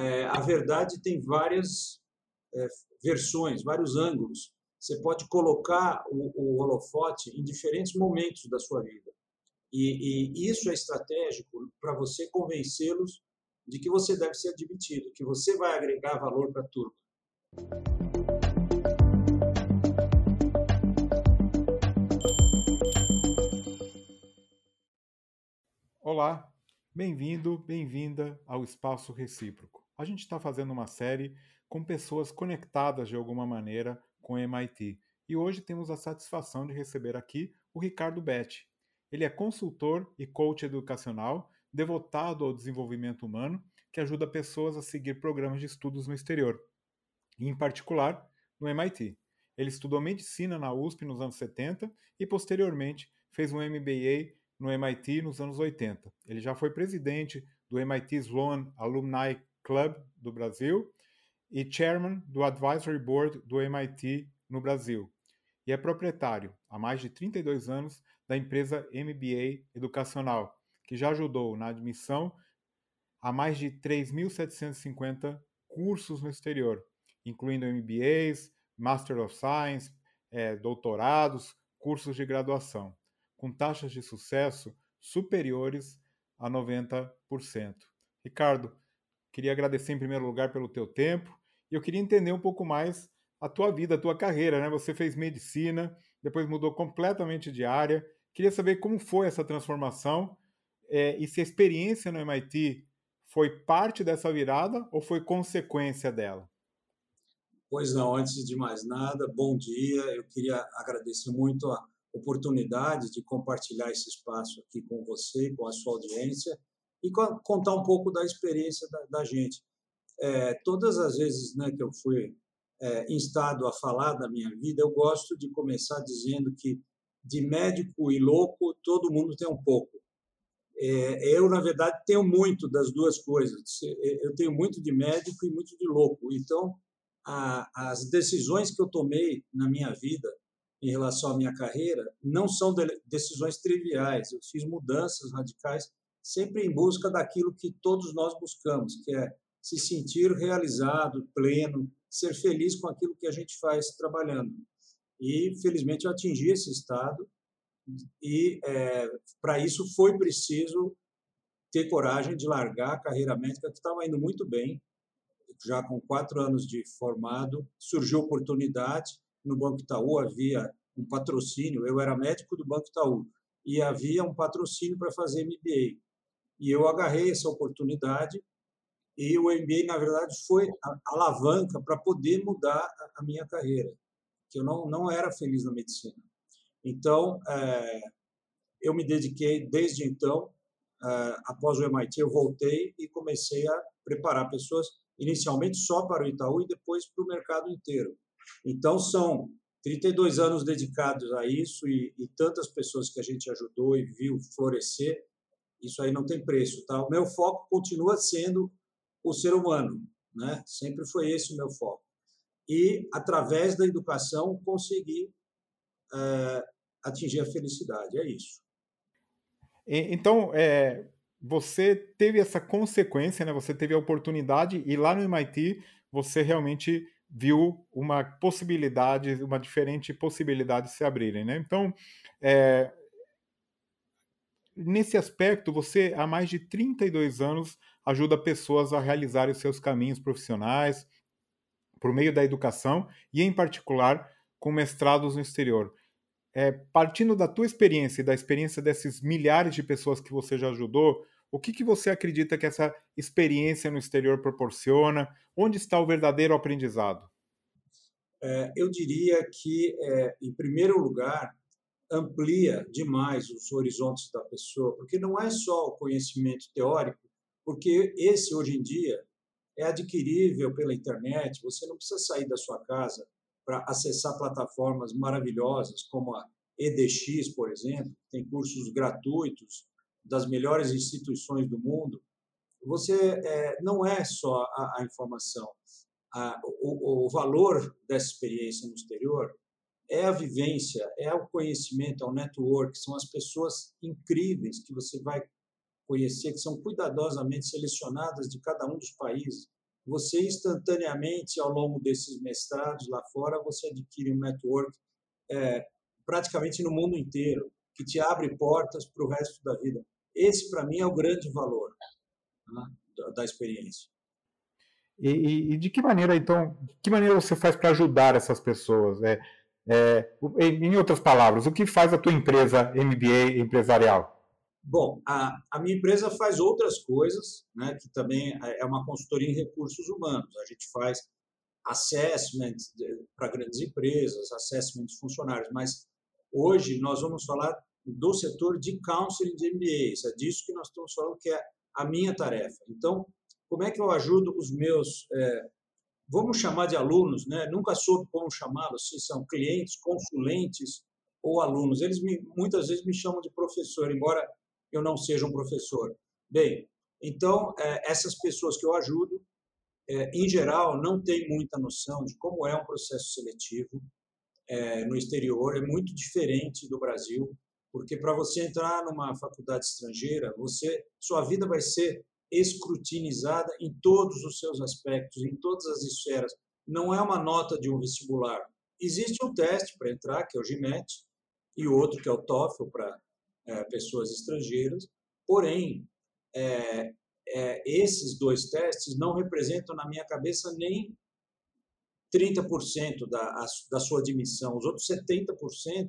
é, a verdade tem várias é, versões, vários ângulos. Você pode colocar o, o holofote em diferentes momentos da sua vida. E, e isso é estratégico para você convencê-los de que você deve ser admitido, que você vai agregar valor para a turma. Olá, bem-vindo, bem-vinda ao Espaço Recíproco. A gente está fazendo uma série com pessoas conectadas de alguma maneira com o MIT. E hoje temos a satisfação de receber aqui o Ricardo Betti. Ele é consultor e coach educacional devotado ao desenvolvimento humano que ajuda pessoas a seguir programas de estudos no exterior, em particular no MIT. Ele estudou medicina na USP nos anos 70 e posteriormente fez um MBA no MIT nos anos 80. Ele já foi presidente do MIT Sloan Alumni Club do Brasil e chairman do Advisory Board do MIT no Brasil. E é proprietário, há mais de 32 anos, da empresa MBA Educacional, que já ajudou na admissão a mais de 3.750 cursos no exterior, incluindo MBAs, Master of Science, é, doutorados, cursos de graduação com taxas de sucesso superiores a 90%. Ricardo, queria agradecer em primeiro lugar pelo teu tempo e eu queria entender um pouco mais a tua vida, a tua carreira, né? Você fez medicina, depois mudou completamente de área. Queria saber como foi essa transformação é, e se a experiência no MIT foi parte dessa virada ou foi consequência dela? Pois não, antes de mais nada, bom dia. Eu queria agradecer muito a oportunidade de compartilhar esse espaço aqui com você, com a sua audiência e contar um pouco da experiência da, da gente. É, todas as vezes né, que eu fui é, instado a falar da minha vida, eu gosto de começar dizendo que de médico e louco todo mundo tem um pouco. É, eu, na verdade, tenho muito das duas coisas. Eu tenho muito de médico e muito de louco. Então, a, as decisões que eu tomei na minha vida em relação à minha carreira não são decisões triviais. Eu fiz mudanças radicais sempre em busca daquilo que todos nós buscamos, que é se sentir realizado, pleno, ser feliz com aquilo que a gente faz trabalhando. E felizmente eu atingi esse estado e é, para isso foi preciso ter coragem de largar a carreira médica que estava indo muito bem, já com quatro anos de formado, surgiu oportunidade no Banco Itaú havia um patrocínio, eu era médico do Banco Itaú, e havia um patrocínio para fazer MBA. E eu agarrei essa oportunidade e o MBA, na verdade, foi a alavanca para poder mudar a minha carreira, que eu não, não era feliz na medicina. Então, é, eu me dediquei desde então, é, após o MIT, eu voltei e comecei a preparar pessoas, inicialmente só para o Itaú e depois para o mercado inteiro. Então, são 32 anos dedicados a isso e, e, tantas pessoas que a gente ajudou e viu florescer, isso aí não tem preço. Tá? O meu foco continua sendo o ser humano, né? sempre foi esse o meu foco. E, através da educação, conseguir é, atingir a felicidade, é isso. Então, é, você teve essa consequência, né? você teve a oportunidade, e lá no MIT você realmente viu uma possibilidade, uma diferente possibilidade de se abrirem. Né? Então, é, nesse aspecto, você há mais de 32 anos ajuda pessoas a realizarem os seus caminhos profissionais por meio da educação e, em particular, com mestrados no exterior. É, partindo da tua experiência e da experiência desses milhares de pessoas que você já ajudou, o que, que você acredita que essa experiência no exterior proporciona? Onde está o verdadeiro aprendizado? É, eu diria que, é, em primeiro lugar, amplia demais os horizontes da pessoa, porque não é só o conhecimento teórico, porque esse, hoje em dia, é adquirível pela internet, você não precisa sair da sua casa para acessar plataformas maravilhosas como a EDX, por exemplo, tem cursos gratuitos das melhores instituições do mundo, você é, não é só a, a informação. A, o, o, valor dessa experiência no exterior é a vivência, é o conhecimento, é o network, são as pessoas incríveis que você vai conhecer, que são cuidadosamente selecionadas de cada um dos países. você instantaneamente, ao longo desses mestrados lá fora, você adquire um network é, praticamente no mundo inteiro, que te abre portas para o resto da vida. Esse, para mim, é o grande valor né, da, da, experiência. E, e, de que maneira, então, que maneira você faz para ajudar essas pessoas? É, é, em outras palavras, o que faz a tua empresa MBA empresarial? Bom, a, a minha empresa faz outras coisas, né, que também é, é uma consultoria em recursos humanos. A gente faz assessment para grandes empresas, assessment de funcionários, mas hoje nós vamos falar do setor de counseling de MBAs. É disso que nós estamos falando, que é a minha tarefa. Então, como é que eu ajudo os meus, é, vamos chamar de alunos, né? nunca soube como chamá-los, se são clientes, consulentes ou alunos. Eles me, muitas vezes me chamam de professor, embora eu não seja um professor. Bem, então, é, essas pessoas que eu ajudo, é, em geral, não têm muita noção de como é um processo seletivo é, no exterior, é muito diferente do Brasil, porque para você entrar numa faculdade estrangeira, você, sua vida vai ser escrutinizada em todos os seus aspectos, em todas as esferas. Não é uma nota de um vestibular. Existe um teste para entrar, que é o GMAT, e outro que é o TOEFL para é, pessoas estrangeiras. Porém, é, é, esses dois testes não representam na minha cabeça nem 30% da, da sua admissão. Os outros 70%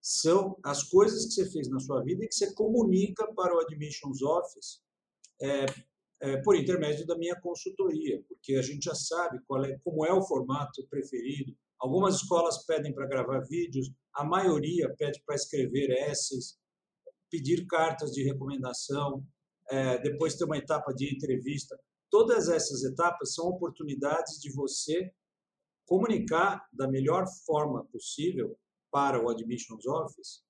são as coisas que você fez na sua vida e que você comunica para o Admissions Office é, é, por intermédio da minha consultoria, porque a gente já sabe é, como é o formato preferido. Algumas escolas pedem para gravar vídeos, a maioria pede para escrever essays, pedir cartas de recomendação, é, depois ter uma etapa de entrevista. Todas essas etapas são oportunidades de você comunicar da melhor forma possível para o Admissions Office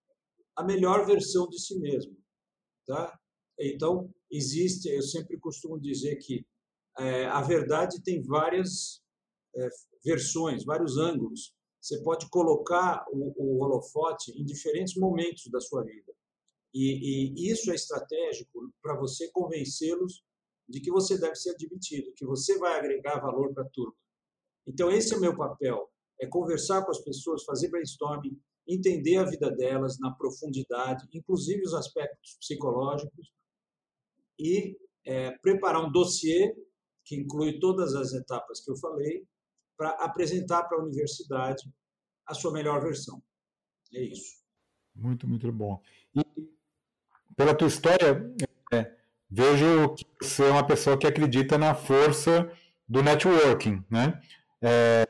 a melhor versão de si mesmo, tá? Então existe, eu sempre costumo dizer que é, a verdade tem várias é, versões, vários ângulos. Você pode colocar o, o holofote em diferentes momentos da sua vida. E, e isso é estratégico para você convencê-los de que você deve ser admitido, que você vai agregar valor para a turma. Então, esse é o meu papel: é conversar com as pessoas, fazer brainstorming, entender a vida delas na profundidade, inclusive os aspectos psicológicos, e é, preparar um dossiê que inclui todas as etapas que eu falei, para apresentar para a universidade a sua melhor versão. É isso. Muito, muito bom. E pela tua história, é, vejo que você é uma pessoa que acredita na força do networking, né? É,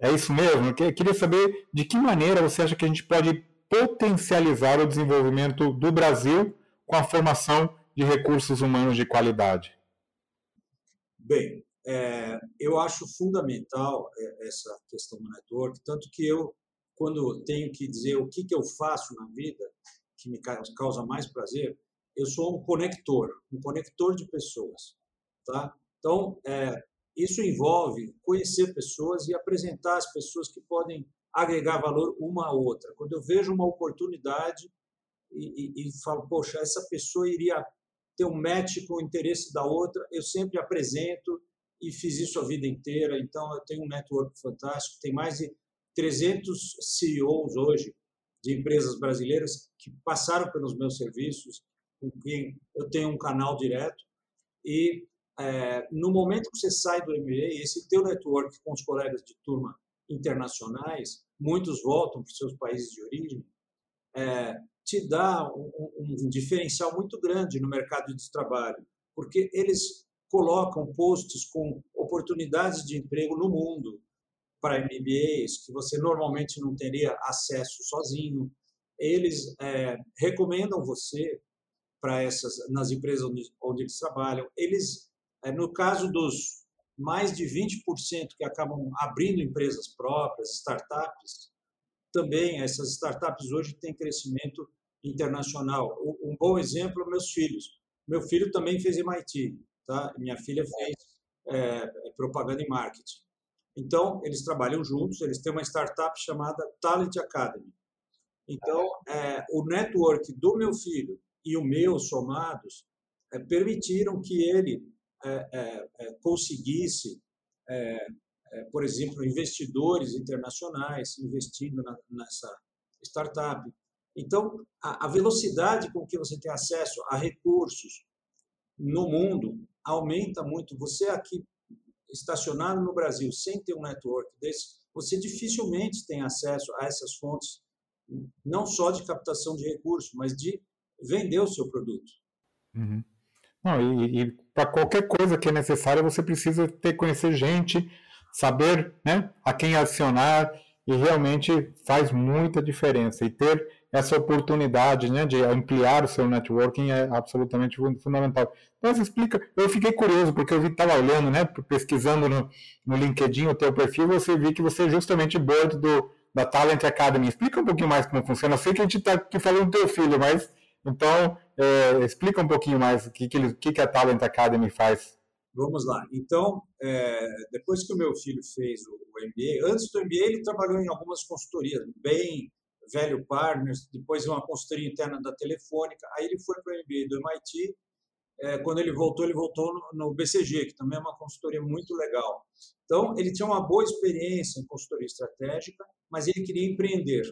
é isso mesmo? Eu queria saber de que maneira você acha que a gente pode potencializar o desenvolvimento do Brasil com a formação de recursos humanos de qualidade. Bem, é, eu acho fundamental é, essa questão do network, tanto que eu, quando tenho que dizer o que, que eu faço na vida, que me causa mais prazer, eu sou um conector, um conector de pessoas, tá? Então, é, isso envolve conhecer pessoas e apresentar as pessoas que podem agregar valor uma à outra. Quando eu vejo uma oportunidade e, e, e falo, poxa, essa pessoa iria ter um match com o interesse da outra, eu sempre apresento e fiz isso a vida inteira. Então, eu tenho um network fantástico, tem mais de 300 CEOs hoje de empresas brasileiras que passaram pelos meus serviços, com quem eu tenho um canal direto. E é, no momento que você sai do MBA, esse teu network com os colegas de turma internacionais, muitos voltam para os seus países de origem, é, te dá um, um, diferencial muito grande no mercado de trabalho, porque eles colocam posts com oportunidades de emprego no mundo, para MBAs que você normalmente não teria acesso sozinho. Eles é, recomendam você para essas nas empresas onde, onde eles trabalham. Eles, é, no caso dos mais de 20% que acabam abrindo empresas próprias, startups, também essas startups hoje têm crescimento internacional. Um bom exemplo, meus filhos. Meu filho também fez MIT, tá? Minha filha fez é, propaganda e marketing. Então, eles trabalham juntos, eles têm uma startup chamada Talent Academy. Então, é, o network do meu filho e o meu somados é, permitiram que ele é, é, é conseguisse, é, é, por exemplo, investidores internacionais investindo na, nessa startup. Então, a, a velocidade com que você tem acesso a recursos no mundo aumenta muito. Você aqui estacionado no Brasil sem ter um network desse, você dificilmente tem acesso a essas fontes, não só de captação de recursos, mas de vender o seu produto. Uhum. Não, e, e para qualquer coisa que é necessária, você precisa ter conhecer gente, saber né, a quem acionar, e realmente faz muita diferença. E ter essa oportunidade né, de ampliar o seu networking é absolutamente fundamental. Mas explica, eu fiquei curioso, porque eu estava olhando, né, pesquisando no, no LinkedIn o teu perfil, você viu que você é justamente board do, da Talent Academy. Explica um pouquinho mais como funciona. Eu sei que a gente está aqui falando do teu filho, mas então é, explica um pouquinho mais o que, que, que a Talent Academy faz. Vamos lá. Então, é, depois que o meu filho fez o, o MBA, antes do MBA ele trabalhou em algumas consultorias, bem velho Partners, depois uma consultoria interna da Telefônica, aí ele foi para o MBA do MIT, é, quando ele voltou, ele voltou no, no, BCG, que também é uma consultoria muito legal. Então, ele tinha uma boa experiência em consultoria estratégica, mas ele queria empreender.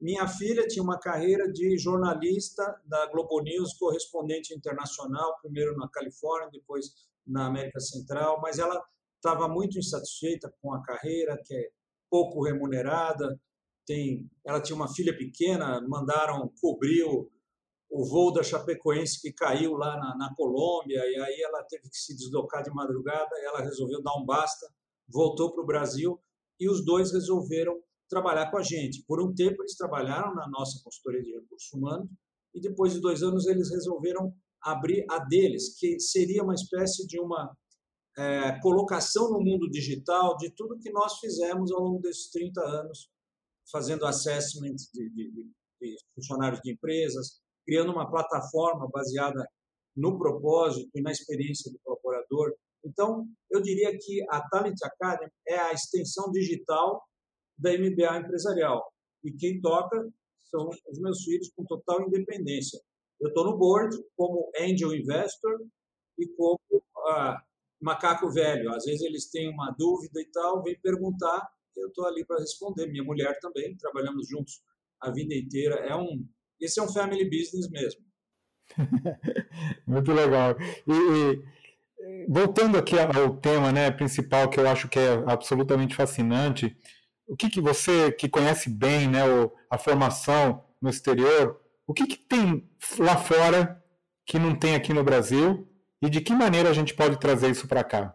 Minha filha tinha uma carreira de jornalista da Globo News, correspondente internacional, primeiro na Califórnia, depois na América Central, mas ela estava muito insatisfeita com a carreira, que é pouco remunerada, tem, ela tinha uma filha pequena, mandaram cobrir o, o voo da Chapecoense que caiu lá na, na, Colômbia, e aí ela teve que se deslocar de madrugada, ela resolveu dar um basta, voltou para o Brasil, e os dois resolveram trabalhar com a gente. Por um tempo eles trabalharam na nossa consultoria de recursos humanos, e depois de dois anos eles resolveram abrir a deles, que seria uma espécie de uma é, colocação no mundo digital de tudo que nós fizemos ao longo desses 30 anos fazendo assessment de, de, de funcionários de empresas, criando uma plataforma baseada no propósito e na experiência do colaborador. Então, eu diria que a Talent Academy é a extensão digital da MBA empresarial. E quem toca são os meus filhos com total independência. Eu estou no board como angel investor e como ah, macaco velho. Às vezes eles têm uma dúvida e tal, vem perguntar eu estou ali para responder. Minha mulher também, trabalhamos juntos a vida inteira. É um, esse é um family business mesmo. Muito legal. E, e, voltando aqui ao tema né, principal, que eu acho que é absolutamente fascinante, o que, que você, que conhece bem né, a formação no exterior, o que, que tem lá fora que não tem aqui no Brasil e de que maneira a gente pode trazer isso para cá?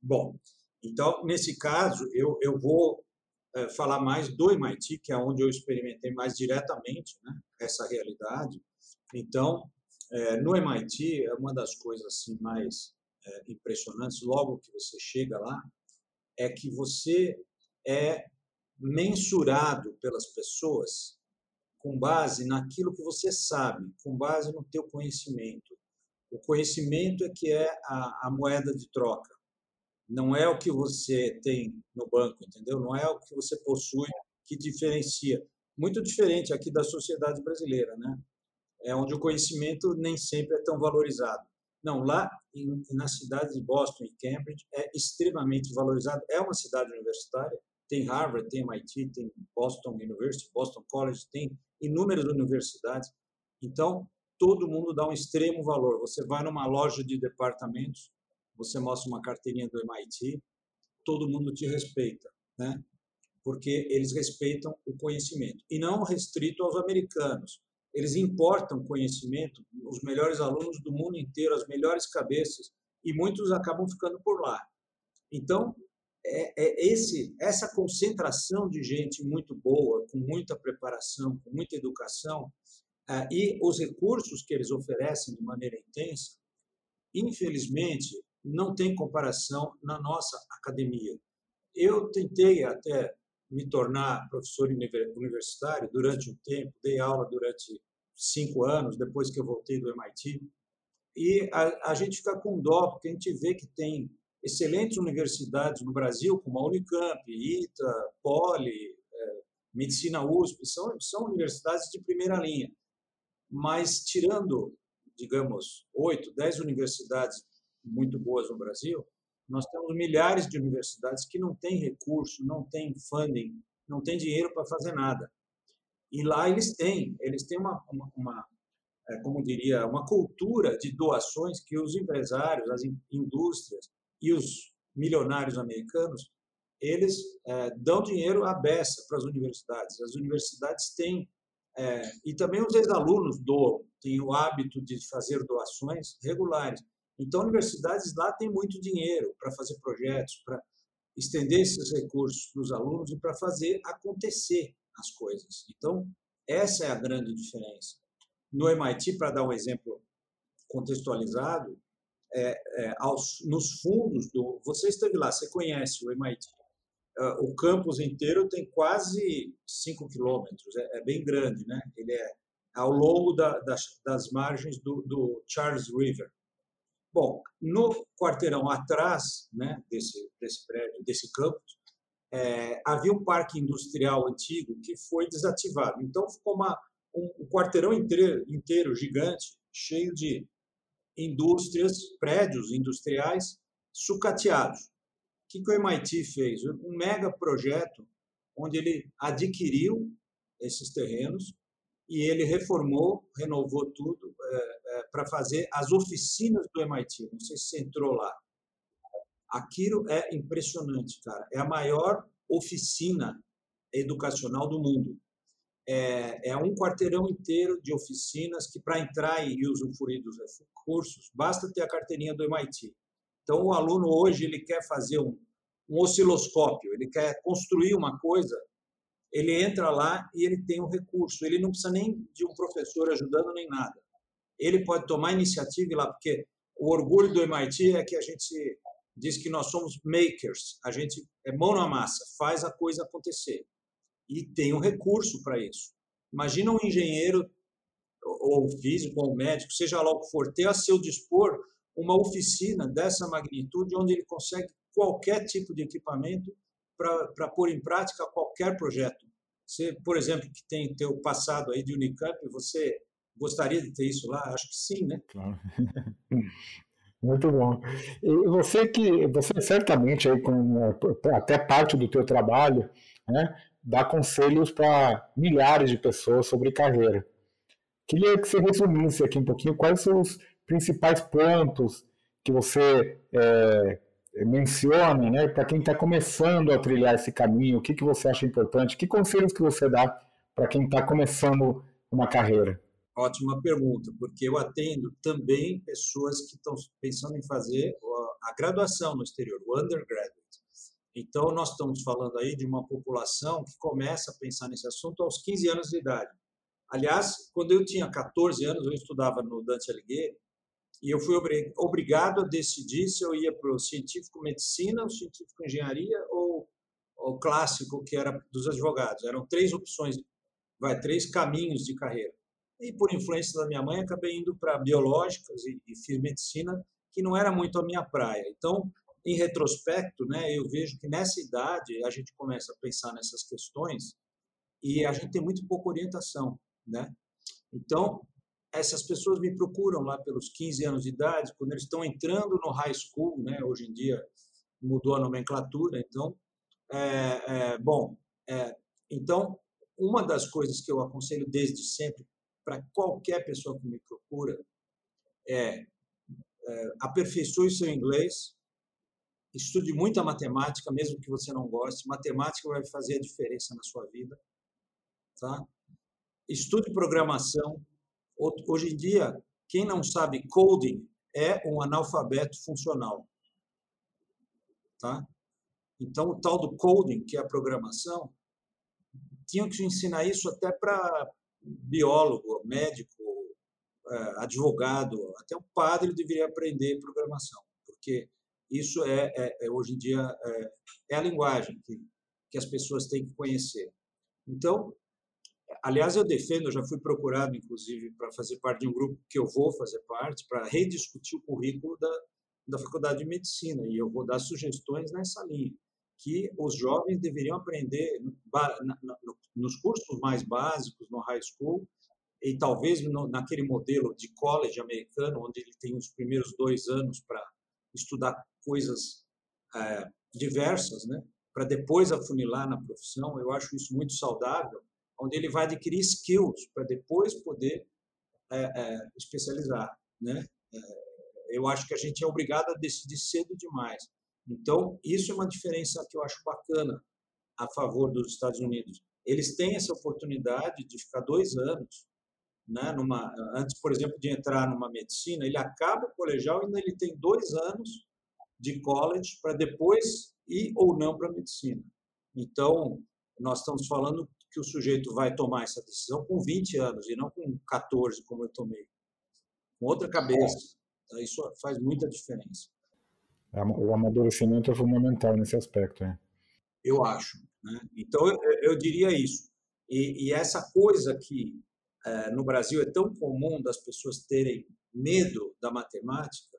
Bom, então, nesse caso, eu, eu vou é, falar mais do MIT, que é onde eu experimentei mais diretamente né, essa realidade. Então, é, no MIT, é uma das coisas assim, mais é, impressionantes, logo que você chega lá, é que você é mensurado pelas pessoas com base naquilo que você sabe, com base no teu conhecimento. O conhecimento é que é a, a moeda de troca não é o que você tem no banco, entendeu? Não é o que você possui que diferencia. Muito diferente aqui da sociedade brasileira, né? É onde o conhecimento nem sempre é tão valorizado. Não, lá em, na cidade de Boston e Cambridge é extremamente valorizado. É uma cidade universitária, tem Harvard, tem MIT, tem Boston University, Boston College, tem inúmeras universidades. Então, todo mundo dá um extremo valor. Você vai numa loja de departamentos, você mostra uma carteirinha do MIT, todo mundo te respeita, né? Porque eles respeitam o conhecimento e não restrito aos americanos. Eles importam conhecimento, os melhores alunos do mundo inteiro, as melhores cabeças e muitos acabam ficando por lá. Então, é, é esse essa concentração de gente muito boa, com muita preparação, com muita educação, é, e os recursos que eles oferecem de maneira intensa, infelizmente, não tem comparação na nossa academia. Eu tentei até me tornar professor universitário durante um tempo, dei aula durante cinco anos, depois que eu voltei do MIT, e a, a gente fica com dó, porque a gente vê que tem excelentes universidades no Brasil, como a Unicamp, ITA, Poli, é, Medicina USP, são, são universidades de primeira linha. Mas, tirando, digamos, oito, dez universidades muito boas no Brasil, nós temos milhares de universidades que não têm recurso, não têm funding, não têm dinheiro para fazer nada. E lá eles têm, eles têm uma, uma, uma é, como diria, uma cultura de doações que os empresários, as indústrias e os milionários americanos, eles é, dão dinheiro à beça para as universidades. As universidades têm, é, e também os ex-alunos doam, têm o hábito de fazer doações regulares. Então, universidades lá têm muito dinheiro para fazer projetos, para estender esses recursos para os alunos e para fazer acontecer as coisas. Então, essa é a grande diferença. No MIT, para dar um exemplo contextualizado, é, é, aos, nos fundos do. Você esteve lá, você conhece o MIT. Ah, o campus inteiro tem quase 5 quilômetros, é, é, bem grande, né? Ele é ao longo da, das, das margens do, do Charles River. Bom, no quarteirão atrás né, desse, desse prédio, desse campus, é, havia um parque industrial antigo que foi desativado. Então, ficou uma, um, um quarteirão inteiro, inteiro gigante, cheio de indústrias, prédios industriais sucateados. O que, que o MIT fez? Um mega projeto onde ele adquiriu esses terrenos e ele reformou, renovou tudo é, é, para fazer as oficinas do MIT. Não sei se você entrou lá. Aquilo é impressionante, cara. É a maior oficina educacional do mundo. É, é um quarteirão inteiro de oficinas que, para entrar e usufruir dos recursos, basta ter a carteirinha do MIT. Então, o aluno hoje ele quer fazer um, um osciloscópio, ele quer construir uma coisa, ele entra lá e ele tem um recurso. Ele não precisa nem de um professor ajudando nem nada. Ele pode tomar iniciativa lá, porque o orgulho do MIT é que a gente diz que nós somos makers, a gente é mão na massa, faz a coisa acontecer. E tem um recurso para isso. Imagina um engenheiro ou físico ou médico, seja lá o que for, ter a seu dispor uma oficina dessa magnitude onde ele consegue qualquer tipo de equipamento para pôr em prática qualquer projeto. Você, por exemplo, que tem teu passado aí de Unicamp, você gostaria de ter isso lá? Acho que sim, né? Claro. Muito bom. E você que você certamente aí com até parte do teu trabalho, né, dá conselhos para milhares de pessoas sobre carreira. Queria que você resumisse aqui um pouquinho quais são os principais pontos que você é, menciona, né, para quem está começando a trilhar esse caminho, o que, que você acha importante, que conselhos que você dá para quem está começando uma carreira? Ótima pergunta, porque eu atendo também pessoas que estão pensando em fazer a graduação no exterior, o undergraduate. Então, nós estamos falando aí de uma população que começa a pensar nesse assunto aos 15 anos de idade. Aliás, quando eu tinha 14 anos, eu estudava no Dante Alighieri, e eu fui obrigado a decidir se eu ia para o científico medicina, o científico engenharia ou o clássico que era dos advogados. Eram três opções, vai, três caminhos de carreira. E por influência da minha mãe, acabei indo para biológicas e, e fiz medicina, que não era muito a minha praia. Então, em retrospecto, né, eu vejo que nessa idade a gente começa a pensar nessas questões e a gente tem muito pouca orientação, né? Então, essas pessoas me procuram lá pelos 15 anos de idade, quando eles estão entrando no high school, né? Hoje em dia mudou a nomenclatura, então, é, é, bom, é, então uma das coisas que eu aconselho desde sempre para qualquer pessoa que me procura é, é aperfeiçoe seu inglês, estude muita matemática, mesmo que você não goste. Matemática vai fazer a diferença na sua vida, tá? Estude programação, Hoje em dia, quem não sabe coding é um analfabeto funcional. Tá? Então, o tal do coding, que é a programação, tinham que ensinar isso até para biólogo, médico, é, advogado, até o padre deveria aprender programação, porque isso é, é, é hoje em dia é, é, a linguagem que, que as pessoas têm que conhecer. Então, Aliás, eu defendo, eu já fui procurado, inclusive, para fazer parte de um grupo que eu vou fazer parte, para rediscutir o currículo da, da Faculdade de Medicina, e eu vou dar sugestões nessa linha, que os jovens deveriam aprender nos cursos mais básicos, no high school, e talvez naquele modelo de college americano, onde ele tem os primeiros dois anos para estudar coisas é, diversas, né? para depois afunilar na profissão. Eu acho isso muito saudável, onde ele vai adquirir skills para depois poder é, é, especializar, né? É, eu acho que a gente é obrigado a decidir cedo demais. Então, isso é uma diferença que eu acho bacana a favor dos Estados Unidos. Eles têm essa oportunidade de ficar dois anos, né, numa, antes, por exemplo, de entrar numa medicina, ele acaba o colegial e ainda ele tem dois anos de college para depois ir ou não para a medicina. Então, nós estamos falando que o sujeito vai tomar essa decisão com 20 anos e não com 14, como eu tomei. Com outra cabeça. Tá? Isso faz muita diferença. É, o amadurecimento é fundamental nesse aspecto. Hein? Eu acho. Né? Então, eu, eu, diria isso. E, e essa coisa que é, no Brasil é tão comum das pessoas terem medo da matemática,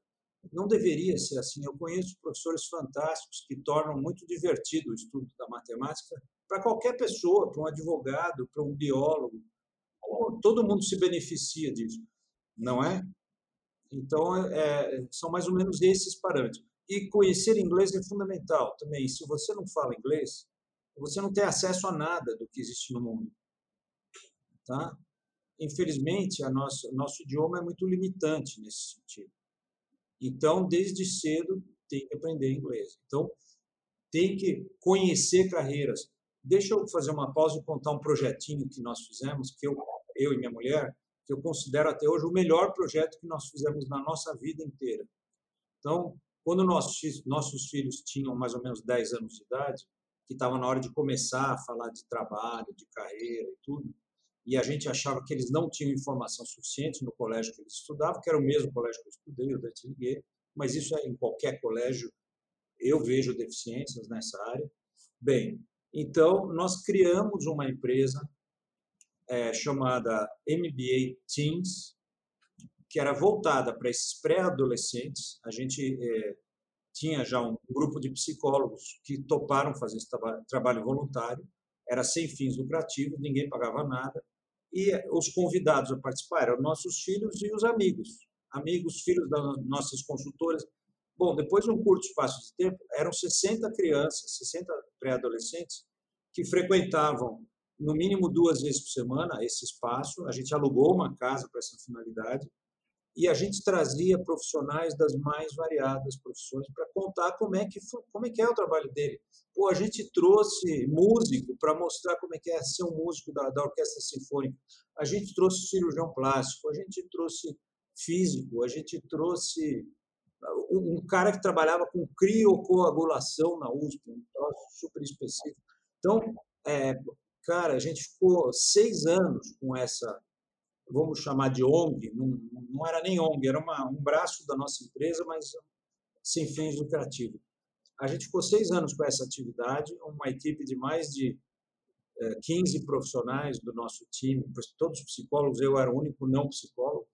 não deveria ser assim. Eu conheço professores fantásticos que tornam muito divertido o estudo da matemática para qualquer pessoa, para um advogado, para um biólogo. Todo mundo se beneficia disso, não é? Então, é, são mais ou menos esses parâmetros. E conhecer inglês é fundamental também. Se você não fala inglês, você não tem acesso a nada do que existe no mundo. Tá? Infelizmente, a nossa, nosso idioma é muito limitante nesse sentido. Então, desde cedo, tem que aprender inglês. Então, tem que conhecer carreiras. Deixa eu fazer uma pausa e contar um projetinho que nós fizemos, que eu, eu e minha mulher, que eu considero até hoje o melhor projeto que nós fizemos na nossa vida inteira. Então, quando nossos, nossos filhos tinham mais ou menos 10 anos de idade, que estava na hora de começar a falar de trabalho, de carreira e tudo, e a gente achava que eles não tinham informação suficiente no colégio que eles estudavam, que era o mesmo colégio que eu estudei, Dante Liguet, mas isso é em qualquer colégio, eu vejo deficiências nessa área. Bem, então nós criamos uma empresa é, chamada MBA Teens, que era voltada para esses pré-adolescentes. A gente é, tinha já um grupo de psicólogos que toparam fazer esse trabalho voluntário, era sem fins lucrativos, ninguém pagava nada, e os convidados a participar eram nossos filhos e os amigos, amigos, filhos das nossas consultoras. Bom, depois de um curto espaço de tempo, eram 60 crianças, 60 pré-adolescentes, que frequentavam no mínimo duas vezes por semana esse espaço. A gente alugou uma casa para essa finalidade e a gente trazia profissionais das mais variadas profissões para contar como é que como é que é o trabalho dele. Pô, a gente trouxe músico para mostrar como é que é ser um músico da, da orquestra sinfônica. A gente trouxe cirurgião plástico, a gente trouxe físico, a gente trouxe um, cara que trabalhava com criocoagulação na USP, um troço super específico. Então, é, cara, a gente ficou seis anos com essa vamos chamar de ONG, não, não era nem ONG, era uma, um braço da nossa empresa, mas sem fins lucrativos. A gente ficou seis anos com essa atividade, uma equipe de mais de 15 eh, profissionais do nosso time, todos psicólogos, eu era o único não psicólogo,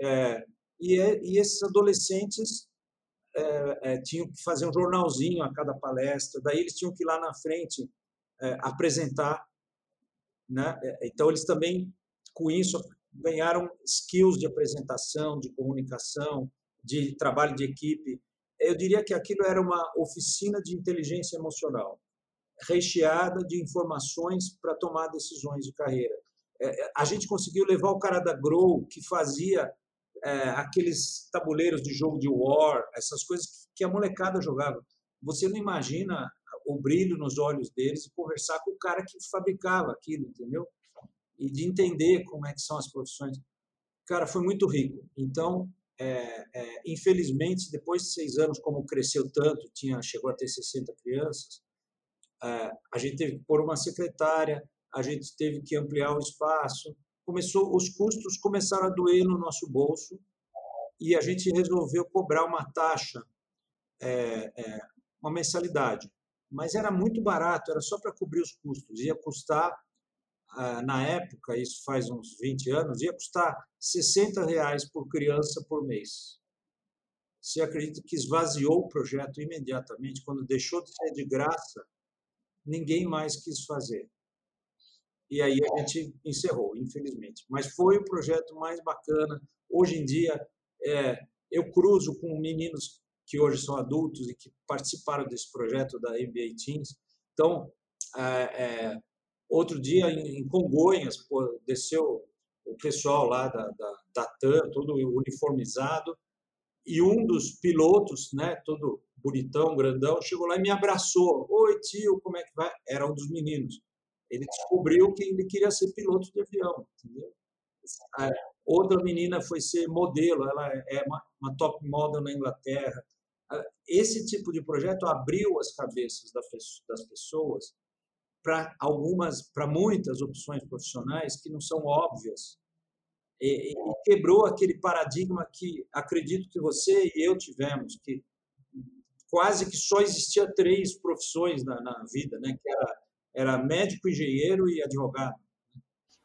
é, e, e, esses adolescentes é, é, tinham que fazer um jornalzinho a cada palestra, daí eles tinham que ir lá na frente apresentar. Né? Então, eles também com isso, ganharam skills de apresentação, de comunicação, de trabalho de equipe. Eu diria que aquilo era uma oficina de inteligência emocional, recheada de informações para tomar decisões de carreira. É, é, a gente conseguiu levar o cara da Grow, que fazia é, aqueles tabuleiros de jogo de war, essas coisas que a molecada jogava. Você não imagina o brilho nos olhos deles e conversar com o cara que fabricava aquilo, entendeu? e de entender como é que são as profissões. Cara, foi muito rico. Então, é, é, infelizmente, depois de seis anos, como cresceu tanto, tinha chegou a ter 60 crianças, é, a gente teve que pôr uma secretária, a gente teve que ampliar o espaço, começou os custos começaram a doer no nosso bolso e a gente resolveu cobrar uma taxa, é, é, uma mensalidade, mas era muito barato, era só para cobrir os custos, ia custar ah, na época, isso faz uns 20 anos, ia custar 60 reais por criança por mês. Você acredita que esvaziou o projeto imediatamente? Quando deixou de ser de graça, ninguém mais quis fazer. E aí a gente encerrou, infelizmente. Mas foi o projeto mais bacana. Hoje em dia, é, eu cruzo com meninos que hoje são adultos e que participaram desse projeto da MBA Teams. Então, é, é, outro dia em, Congonhas, pô, desceu o pessoal lá da, da, da TAM, todo uniformizado, e um dos pilotos, né, todo bonitão, grandão, chegou lá e me abraçou. Oi, tio, como é que vai? Era um dos meninos. Ele descobriu que ele queria ser piloto de avião, entendeu? outra menina foi ser modelo, ela é uma, uma top model na Inglaterra. Esse tipo de projeto abriu as cabeças das pessoas para algumas, para muitas opções profissionais que não são óbvias e, e, quebrou aquele paradigma que acredito que você e eu tivemos, que quase que só existia três profissões na, na vida, né? Que era, era médico, engenheiro e advogado.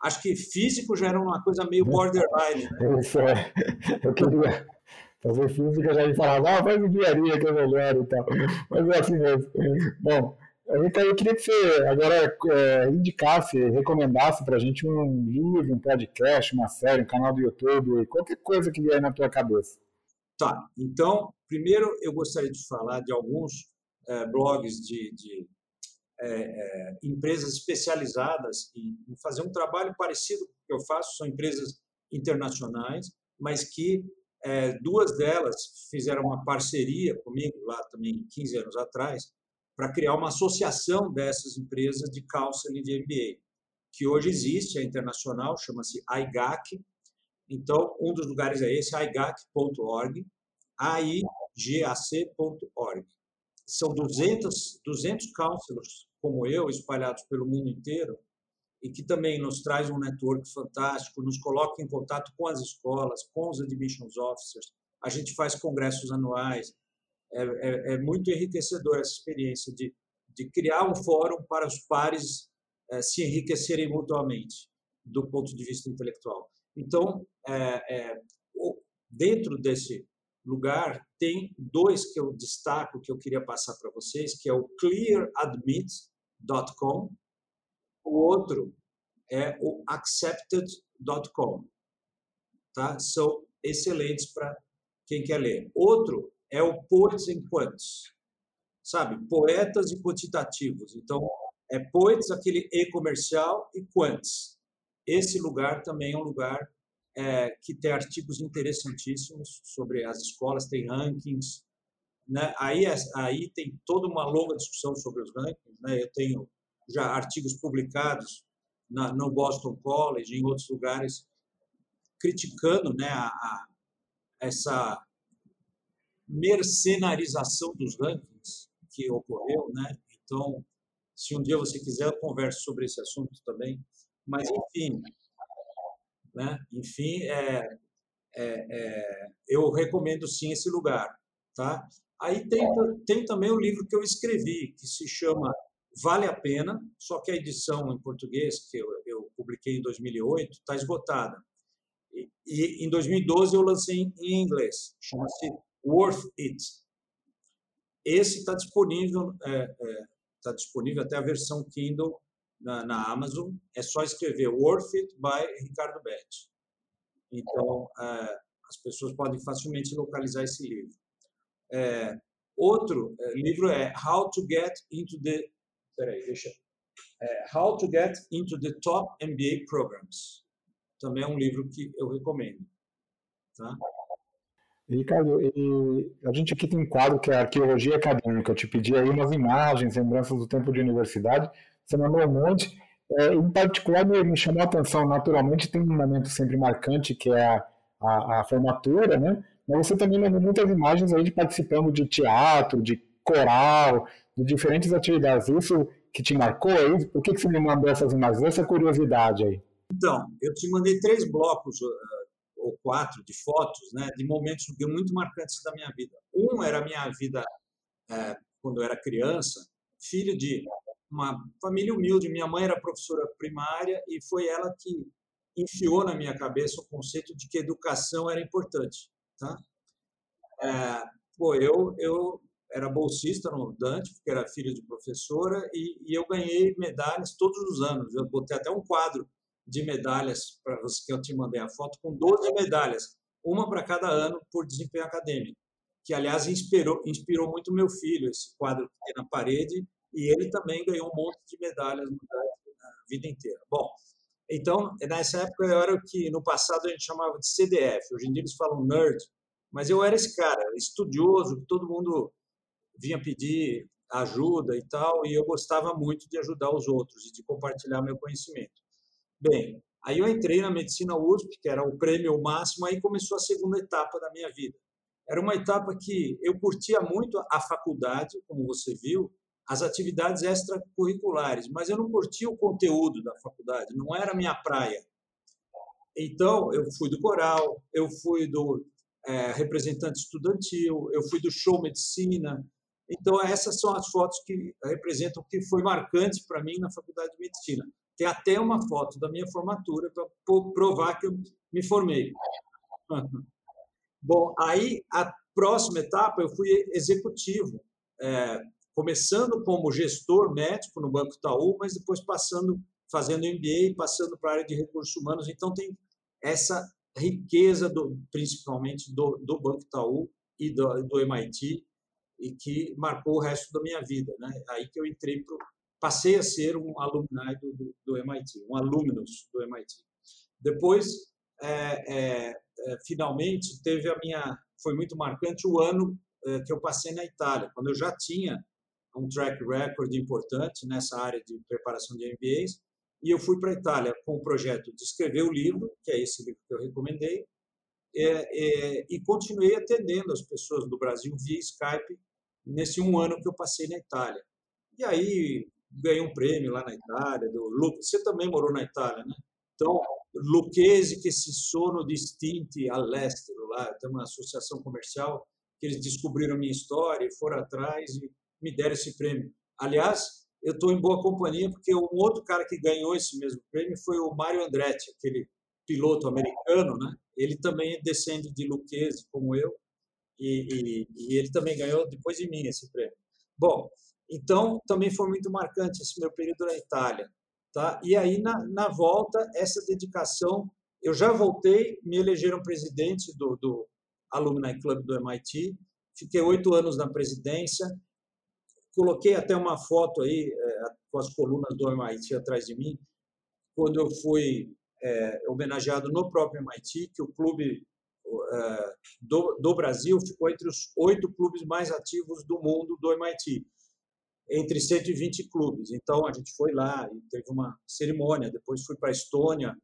Acho que físico já era uma coisa meio borderline. Né? Isso é. Eu queria fazer física, já me falava, ah, faz engenharia que é melhor e tal. Mas é assim mesmo. Bom, então, eu queria que você agora é, indicasse, recomendasse para a gente um livro, um podcast, uma série, um canal do YouTube, qualquer coisa que vier na tua cabeça. Tá, então, primeiro eu gostaria de falar de alguns é, blogs de, de é, é empresas especializadas em, em, fazer um trabalho parecido com o que eu faço, são empresas internacionais, mas que é, duas delas fizeram uma parceria comigo lá também 15 anos atrás, para criar uma associação dessas empresas de counseling de MBA, que hoje existe, é internacional, chama-se IGAC. Então, um dos lugares é esse, aigac.org, aigac.org. São 200, 200 counselors como eu, espalhados pelo mundo inteiro, e que também nos traz um network fantástico, nos coloca em contato com as escolas, com os admissions officers. A gente faz congressos anuais, é, é, é muito enriquecedor essa experiência de, de criar um fórum para os pares é, se enriquecerem mutuamente do ponto de vista intelectual. Então, é, é, dentro desse lugar, tem dois que eu destaco, que eu queria passar para vocês, que é o clearadmit.com, o outro é o accepted.com. Tá? São excelentes para quem quer ler. Outro é o poets and quants, sabe? Poetas e quantitativos. Então, é poets, aquele e-comercial, e quants. Esse lugar também é um lugar é, que tem artigos interessantíssimos sobre as escolas, tem rankings. Né? Aí, é, aí tem toda uma longa discussão sobre os rankings. Né? Eu tenho já artigos publicados na, no Boston College, em outros lugares, criticando né, a, a essa mercenarização dos rankings que ocorreu, né? Então, se um dia você quiser, eu converso sobre esse assunto também. Mas, enfim, né? Enfim, é, é, é, eu recomendo sim esse lugar, tá? Aí tem, tem também o livro que eu escrevi, que se chama Vale a Pena, só que a edição em português, que eu, eu publiquei em 2008, está esgotada. E, e, em 2012 eu lancei em inglês, chama-se Worth It. Esse está disponível, é, é, tá disponível até a versão Kindle na, na, Amazon. É só escrever Worth It by Ricardo Betti. Então, é, as pessoas podem facilmente localizar esse livro. É, outro é, livro é How to Get into the peraí, deixa é, How to Get into the Top MBA Programs. Também é um livro que eu recomendo. Tá? Ricardo, a gente aqui tem um quadro que é arqueologia acadêmica. Eu te pedi aí umas imagens, lembranças do tempo de universidade. Você mandou um monte. É, em particular, me, me, chamou a atenção, naturalmente, tem um momento sempre marcante, que é a, a, a, formatura, né? Mas você também mandou muitas imagens aí de participando de teatro, de coral, de diferentes atividades. Isso que te marcou aí? Por que, que você me mandou essas imagens? Essa curiosidade aí. Então, eu te mandei três blocos ou quatro de fotos, né, de momentos muito marcantes da minha vida. Um era a minha vida é, quando eu era criança, filho de uma família humilde. Minha mãe era professora primária e foi ela que enfiou na minha cabeça o conceito de que educação era importante, tá? É, pô, eu eu era bolsista no Dante, porque era filho de professora e, e eu ganhei medalhas todos os anos. Eu botei até um quadro de medalhas, para você que eu te mandei a foto, com 12 medalhas, uma para cada ano por desempenho acadêmico. que aliás inspirou, inspirou muito meu filho, esse quadro que tem na parede, e ele também ganhou um monte de medalhas na vida inteira. Bom, então, nessa época eu era o que no passado a gente chamava de CDF, hoje em dia eles falam nerd, mas eu era esse cara, estudioso, que todo mundo vinha pedir ajuda e tal, e eu gostava muito de ajudar os outros e de compartilhar meu conhecimento. Bem, aí eu entrei na medicina USP, que era o prêmio máximo, aí começou a segunda etapa da minha vida. Era uma etapa que eu curtia muito a faculdade, como você viu, as atividades extracurriculares, mas eu não curtia o conteúdo da faculdade, não era minha praia. Então, eu fui do coral, eu fui do é, representante estudantil, eu fui do show medicina. Então, essas são as fotos que representam o que foi marcante para mim na faculdade de medicina. Tem até uma foto da minha formatura para provar que eu me formei. Bom, aí a próxima etapa eu fui executivo, é, começando como gestor médico no Banco Itaú, mas depois passando, fazendo MBA, passando para a área de recursos humanos. Então tem essa riqueza, do, principalmente do, do Banco Itaú e do, do MIT, e que marcou o resto da minha vida. Né? Aí que eu entrei, pro, passei a ser um alumni do, do, do MIT, um alumnus do MIT. Depois, é, é, é, finalmente, teve a minha, foi muito marcante o ano é, que eu passei na Itália, quando eu já tinha um track record importante nessa área de preparação de MBAs, e eu fui para a Itália com o projeto de escrever o livro, que é esse livro que eu recomendei, é, é, e continuei atendendo as pessoas do Brasil via Skype nesse um ano que eu passei na Itália. E aí ganhei um prêmio lá na Itália, do Lucas. Você também morou na Itália, né? Então, Lucchesi che si sono distinti all'estero, lá tem uma associação comercial que eles descobriram minha história e foram atrás e me deram esse prêmio. Aliás, eu estou em boa companhia porque um outro cara que ganhou esse mesmo prêmio foi o Mario Andretti, aquele piloto americano, né? Ele também descende de Lucchesi, como eu, e, e, e ele também ganhou depois de mim esse prêmio. Bom, então também foi muito marcante esse meu período na Itália. Tá? E aí, na, na volta, essa dedicação, eu já voltei, me elegeram presidente do, do Alumni Club do MIT, fiquei oito anos na presidência, coloquei até uma foto aí é, com as colunas do MIT atrás de mim, quando eu fui é, homenageado no próprio MIT, que o clube é, do, do Brasil ficou entre os oito clubes mais ativos do mundo do MIT entre 120 clubes. Então a gente foi lá e teve uma cerimônia. Depois fui para a Estônia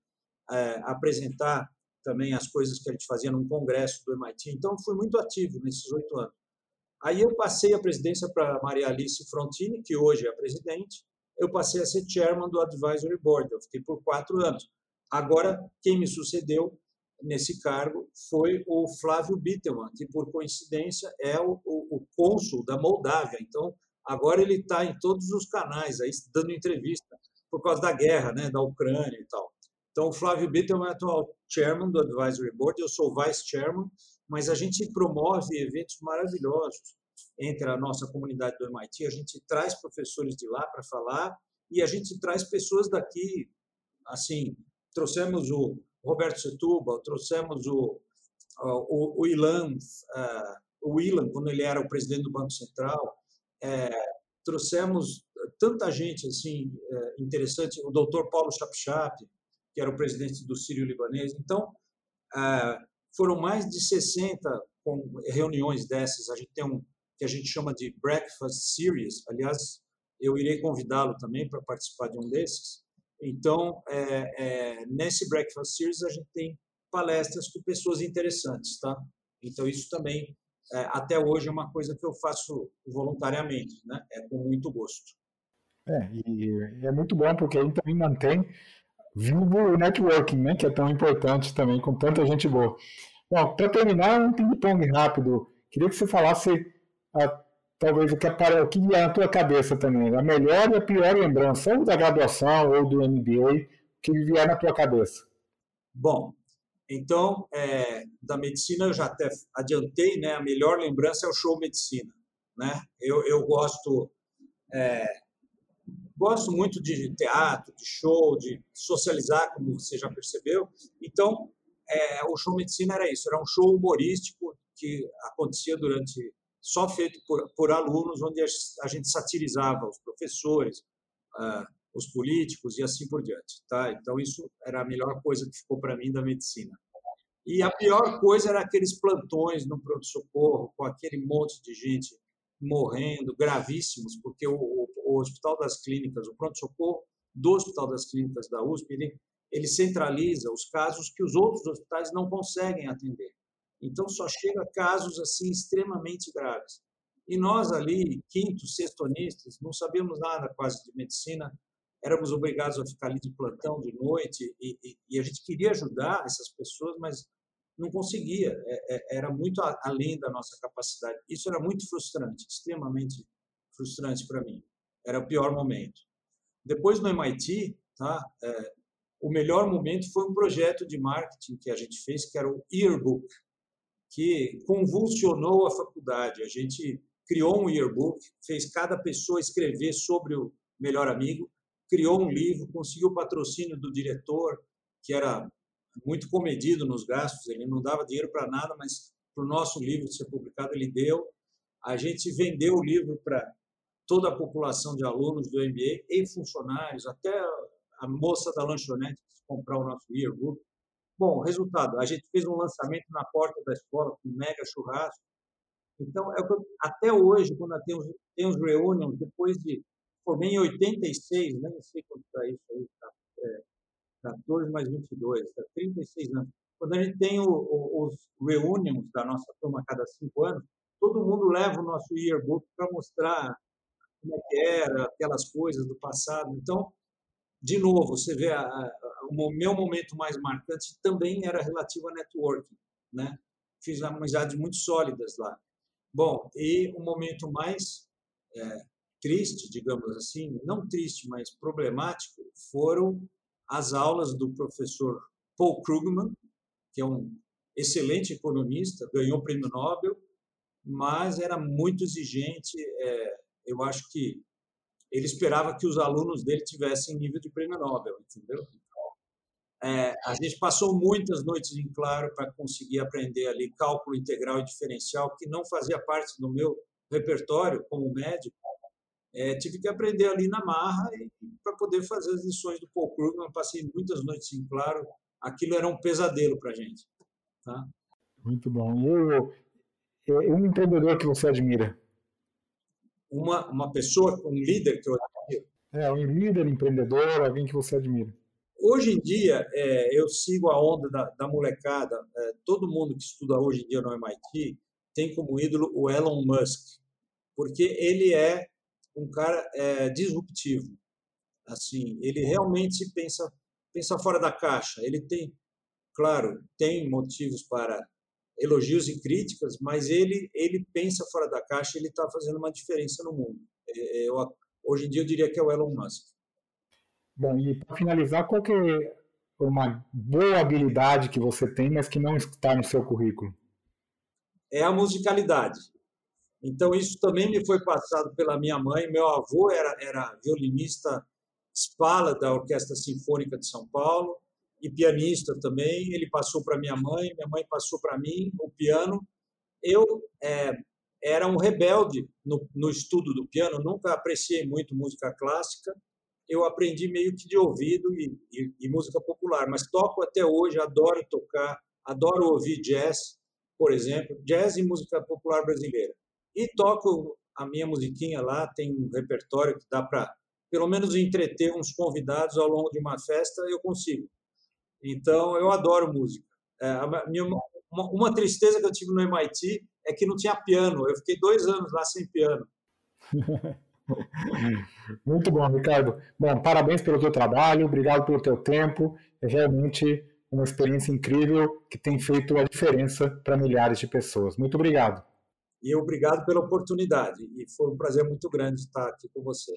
é, apresentar também as coisas que a gente fazia num congresso do MIT. Então fui muito ativo nesses oito anos. Aí eu passei a presidência para Maria Alice Frontini, que hoje é a presidente. Eu passei a ser chairman do advisory board. Eu fiquei por quatro anos. Agora quem me sucedeu nesse cargo foi o Flávio Bittelmann, que por coincidência é o, o, o cônsul da Moldávia. Então Agora ele está em todos os canais, aí dando entrevista por causa da guerra, né, da Ucrânia e tal. Então, o Flávio Bittel é atual chairman do Advisory Board, eu sou vice chairman, mas a gente promove eventos maravilhosos entre a nossa comunidade do MIT. A gente traz professores de lá para falar e a gente traz pessoas daqui. Assim, trouxemos o Roberto Setúbal, trouxemos o, o, o Ilan, uh, o Ilan, quando ele era o presidente do Banco Central, é, trouxemos tanta gente assim é, interessante, o doutor Paulo Chapchap, que era o presidente do Sírio Libanês. Então, é, foram mais de 60 reuniões dessas. A gente tem um que a gente chama de Breakfast Series. Aliás, eu irei convidá-lo também para participar de um desses. Então, é, é, nesse Breakfast Series, a gente tem palestras com pessoas interessantes, tá? Então, isso também é, até hoje é uma coisa que eu faço voluntariamente, né? É com muito gosto. É, e é muito bom porque aí também mantém vivo o networking, né? Que é tão importante também com tanta gente boa. Bom, para terminar, um ping-pong rápido. Queria que você falasse a, talvez o que, apare, o que vier na tua cabeça também, a melhor e a pior lembrança, ou da graduação ou do MBA, que vier na tua cabeça. Bom, então, é, da medicina eu já até adiantei, né? A melhor lembrança é o show medicina, né? Eu, eu gosto é, gosto muito de teatro, de show, de socializar, como você já percebeu. Então, é, o show medicina era isso, era um show humorístico que acontecia durante só feito por, por alunos, onde a gente satirizava os professores, uh, os políticos e assim por diante. Tá? Então, isso era a melhor coisa que ficou para mim da medicina. E a pior coisa era aqueles plantões no pronto-socorro, com aquele monte de gente morrendo, gravíssimos, porque o, o, o Hospital das Clínicas, o pronto-socorro do Hospital das Clínicas da USP, ele, ele centraliza os casos que os outros hospitais não conseguem atender. Então, só chega casos assim extremamente graves. E nós ali, quinto, sextonistas, não sabíamos nada quase de medicina, éramos obrigados a ficar ali de plantão de noite e, e, e a gente queria ajudar essas pessoas, mas não conseguia, é, é, era muito além da nossa capacidade. Isso era muito frustrante, extremamente frustrante para mim. Era o pior momento. Depois no MIT, tá, é, o melhor momento foi um projeto de marketing que a gente fez, que era o Yearbook, que convulsionou a faculdade. A gente criou um yearbook, fez cada pessoa escrever sobre o melhor amigo, criou um livro, conseguiu o patrocínio do diretor, que era muito comedido nos gastos, ele não dava dinheiro para nada, mas para o nosso livro ser publicado ele deu. A gente vendeu o livro para toda a população de alunos do MBA e funcionários, até a moça da lanchonete comprar o nosso yearbook. Bom, resultado, a gente fez um lançamento na porta da escola com um mega churrasco. Então, é eu, até hoje, quando tem os, tem os reunions, depois de. Formei em 86, nem sei quanto está isso aí, tá, é, 14 mais 22, tá 36 anos. Quando a gente tem o, o, os reunions da nossa turma a cada cinco anos, todo mundo leva o nosso yearbook para mostrar como é que era, aquelas coisas do passado. Então, de novo, você vê a, a, o meu momento mais marcante também era relativo a networking, né? Fiz amizades muito sólidas lá. Bom, e o momento mais é, triste, digamos assim, não triste, mas problemático, foram as aulas do professor Paul Krugman, que é um excelente economista, ganhou o prêmio Nobel, mas era muito exigente. É, eu acho que ele esperava que os alunos dele tivessem nível de prêmio Nobel, entendeu? É, a gente passou muitas noites em claro para conseguir aprender ali cálculo integral e diferencial, que não fazia parte do meu repertório como médico. É, tive que aprender ali na marra para poder fazer as lições do Paul Krugman. Passei muitas noites em claro. Aquilo era um pesadelo para a gente. Tá? Muito bom. E um empreendedor que você admira? Uma, uma pessoa, um líder que eu admiro. É, um líder, empreendedor, alguém que você admira. Hoje em dia, é, eu sigo a onda da, da molecada. É, todo mundo que estuda hoje em dia no MIT tem como ídolo o Elon Musk, porque ele é um cara é, disruptivo. Assim, ele realmente pensa pensa fora da caixa. Ele tem, claro, tem motivos para elogios e críticas, mas ele ele pensa fora da caixa. Ele está fazendo uma diferença no mundo. É, eu, hoje em dia eu diria que é o Elon Musk. Bom, e para finalizar, qual que é uma boa habilidade que você tem, mas que não está no seu currículo? É a musicalidade. Então, isso também me foi passado pela minha mãe. Meu avô era, era violinista espala da Orquestra Sinfônica de São Paulo e pianista também. Ele passou para minha mãe, minha mãe passou para mim o piano. Eu é, era um rebelde no, no estudo do piano, nunca apreciei muito música clássica eu aprendi meio que de ouvido e, e, e, música popular, mas toco até hoje, adoro tocar, adoro ouvir jazz, por exemplo, jazz e música popular brasileira. E toco a minha musiquinha lá, tem um repertório que dá para, pelo menos, entreter uns convidados ao longo de uma festa, eu consigo. Então, eu adoro música. É, minha, uma, uma tristeza que eu tive no MIT é que não tinha piano. Eu fiquei dois anos lá sem piano. Muito bom, Ricardo. Bom, parabéns pelo teu trabalho, obrigado pelo teu tempo. É realmente uma experiência incrível que tem feito a diferença para milhares de pessoas. Muito obrigado. E obrigado pela oportunidade. E foi um prazer muito grande estar aqui com você.